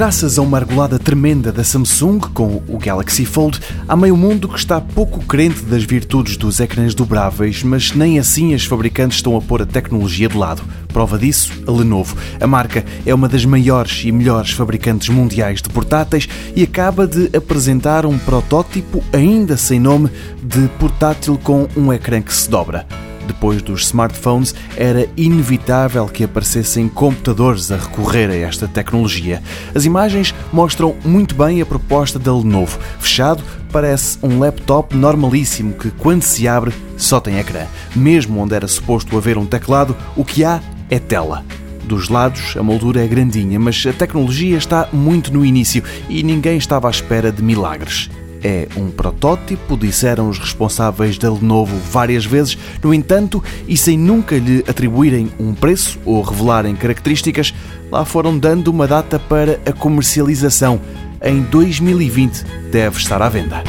Graças a uma argolada tremenda da Samsung com o Galaxy Fold, há meio mundo que está pouco crente das virtudes dos ecrãs dobráveis, mas nem assim as fabricantes estão a pôr a tecnologia de lado. Prova disso, a Lenovo. A marca é uma das maiores e melhores fabricantes mundiais de portáteis e acaba de apresentar um protótipo ainda sem nome de portátil com um ecrã que se dobra depois dos smartphones, era inevitável que aparecessem computadores a recorrer a esta tecnologia. As imagens mostram muito bem a proposta da Lenovo. Fechado, parece um laptop normalíssimo que, quando se abre, só tem ecrã. Mesmo onde era suposto haver um teclado, o que há é tela. Dos lados, a moldura é grandinha, mas a tecnologia está muito no início e ninguém estava à espera de milagres. É um protótipo, disseram os responsáveis da Lenovo várias vezes, no entanto, e sem nunca lhe atribuírem um preço ou revelarem características, lá foram dando uma data para a comercialização. Em 2020 deve estar à venda.